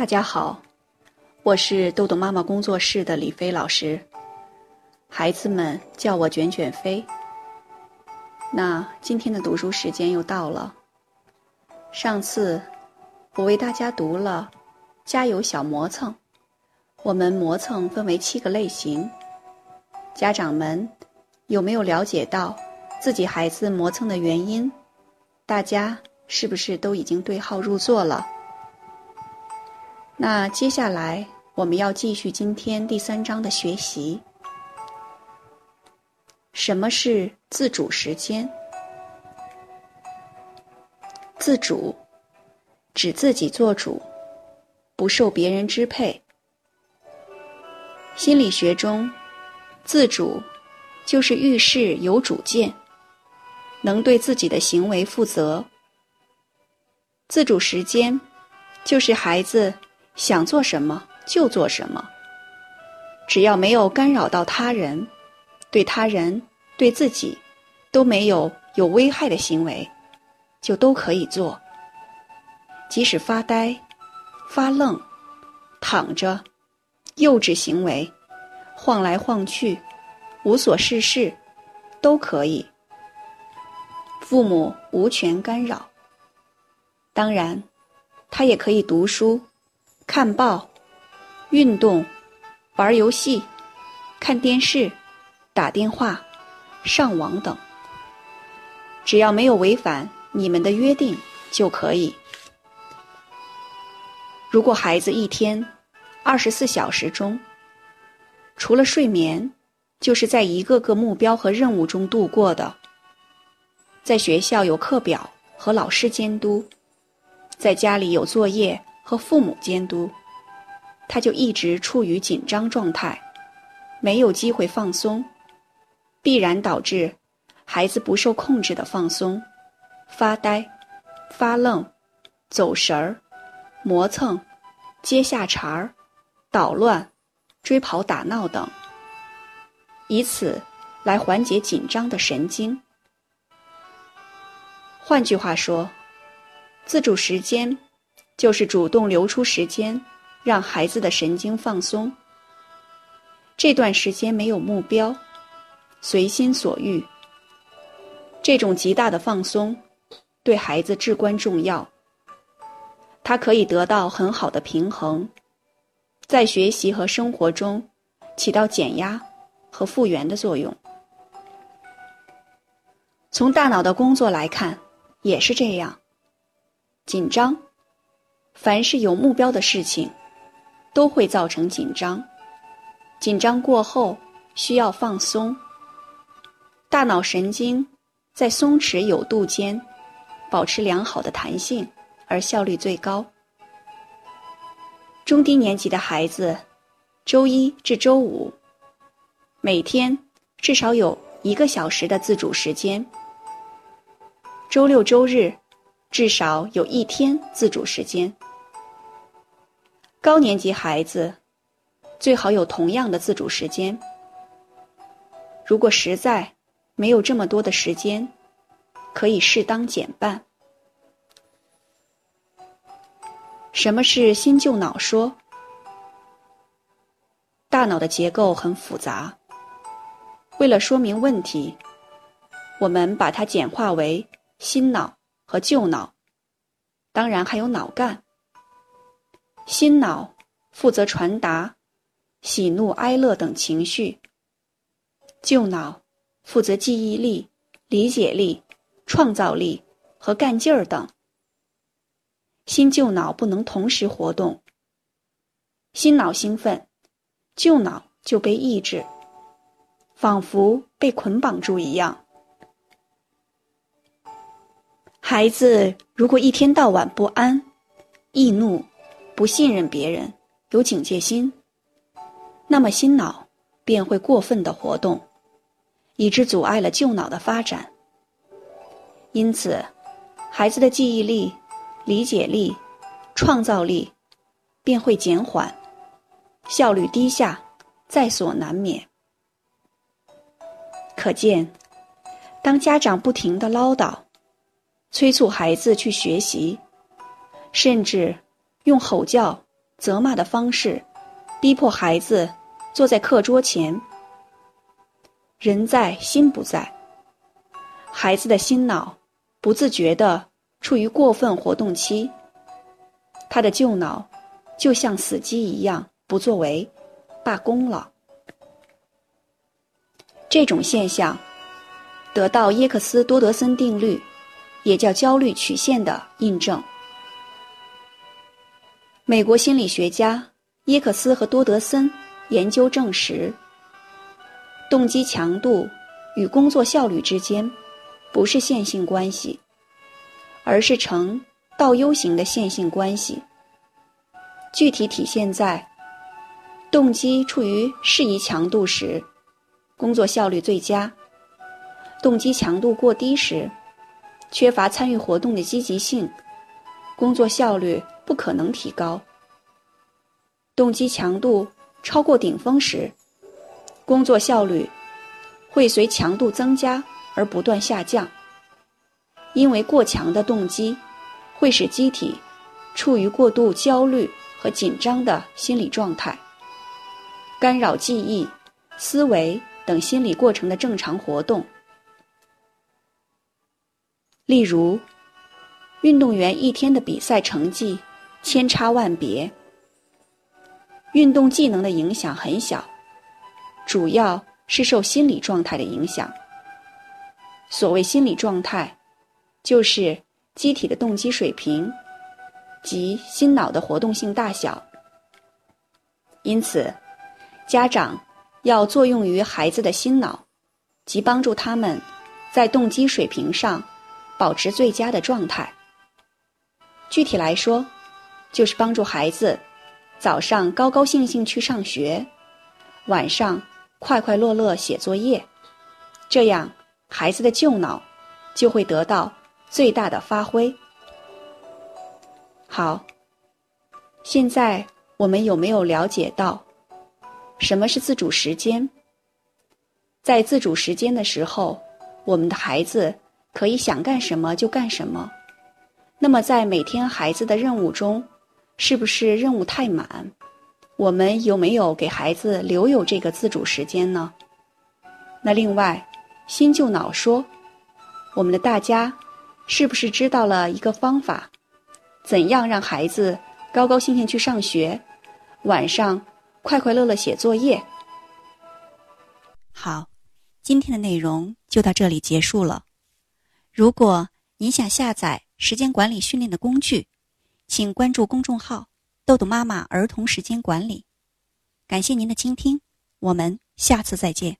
大家好，我是豆豆妈妈工作室的李飞老师，孩子们叫我卷卷飞。那今天的读书时间又到了。上次我为大家读了《家有小磨蹭》，我们磨蹭分为七个类型，家长们有没有了解到自己孩子磨蹭的原因？大家是不是都已经对号入座了？那接下来我们要继续今天第三章的学习。什么是自主时间？自主指自己做主，不受别人支配。心理学中，自主就是遇事有主见，能对自己的行为负责。自主时间就是孩子。想做什么就做什么，只要没有干扰到他人，对他人、对自己都没有有危害的行为，就都可以做。即使发呆、发愣、躺着、幼稚行为、晃来晃去、无所事事，都可以。父母无权干扰。当然，他也可以读书。看报、运动、玩游戏、看电视、打电话、上网等，只要没有违反你们的约定就可以。如果孩子一天二十四小时中，除了睡眠，就是在一个个目标和任务中度过的，在学校有课表和老师监督，在家里有作业。和父母监督，他就一直处于紧张状态，没有机会放松，必然导致孩子不受控制的放松、发呆、发愣、走神儿、磨蹭、接下茬儿、捣乱、追跑打闹等，以此来缓解紧张的神经。换句话说，自主时间。就是主动留出时间，让孩子的神经放松。这段时间没有目标，随心所欲。这种极大的放松，对孩子至关重要。他可以得到很好的平衡，在学习和生活中起到减压和复原的作用。从大脑的工作来看，也是这样。紧张。凡是有目标的事情，都会造成紧张。紧张过后需要放松。大脑神经在松弛有度间保持良好的弹性，而效率最高。中低年级的孩子，周一至周五每天至少有一个小时的自主时间；周六周日至少有一天自主时间。高年级孩子最好有同样的自主时间。如果实在没有这么多的时间，可以适当减半。什么是新旧脑说？大脑的结构很复杂，为了说明问题，我们把它简化为新脑和旧脑，当然还有脑干。心脑负责传达喜怒哀乐等情绪，旧脑负责记忆力、理解力、创造力和干劲儿等。新旧脑不能同时活动，新脑兴奋，旧脑就被抑制，仿佛被捆绑住一样。孩子如果一天到晚不安、易怒，不信任别人，有警戒心，那么新脑便会过分的活动，以致阻碍了旧脑的发展。因此，孩子的记忆力、理解力、创造力便会减缓，效率低下，在所难免。可见，当家长不停的唠叨，催促孩子去学习，甚至。用吼叫责骂的方式，逼迫孩子坐在课桌前。人在心不在，孩子的心脑不自觉地处于过分活动期，他的旧脑就像死机一样不作为，罢工了。这种现象得到耶克斯多德森定律，也叫焦虑曲线的印证。美国心理学家耶克斯和多德森研究证实。动机强度与工作效率之间不是线性关系，而是呈倒 U 型的线性关系。具体体现在动机处于适宜强度时，工作效率最佳；动机强度过低时，缺乏参与活动的积极性，工作效率不可能提高。动机强度超过顶峰时。工作效率会随强度增加而不断下降，因为过强的动机会使机体处于过度焦虑和紧张的心理状态，干扰记忆、思维等心理过程的正常活动。例如，运动员一天的比赛成绩千差万别，运动技能的影响很小。主要是受心理状态的影响。所谓心理状态，就是机体的动机水平及心脑的活动性大小。因此，家长要作用于孩子的心脑，及帮助他们在动机水平上保持最佳的状态。具体来说，就是帮助孩子早上高高兴兴去上学，晚上。快快乐乐写作业，这样孩子的旧脑就会得到最大的发挥。好，现在我们有没有了解到什么是自主时间？在自主时间的时候，我们的孩子可以想干什么就干什么。那么，在每天孩子的任务中，是不是任务太满？我们有没有给孩子留有这个自主时间呢？那另外，新旧脑说，我们的大家是不是知道了一个方法，怎样让孩子高高兴兴去上学，晚上快快乐乐写作业？好，今天的内容就到这里结束了。如果您想下载时间管理训练的工具，请关注公众号。豆豆妈妈儿童时间管理，感谢您的倾听，我们下次再见。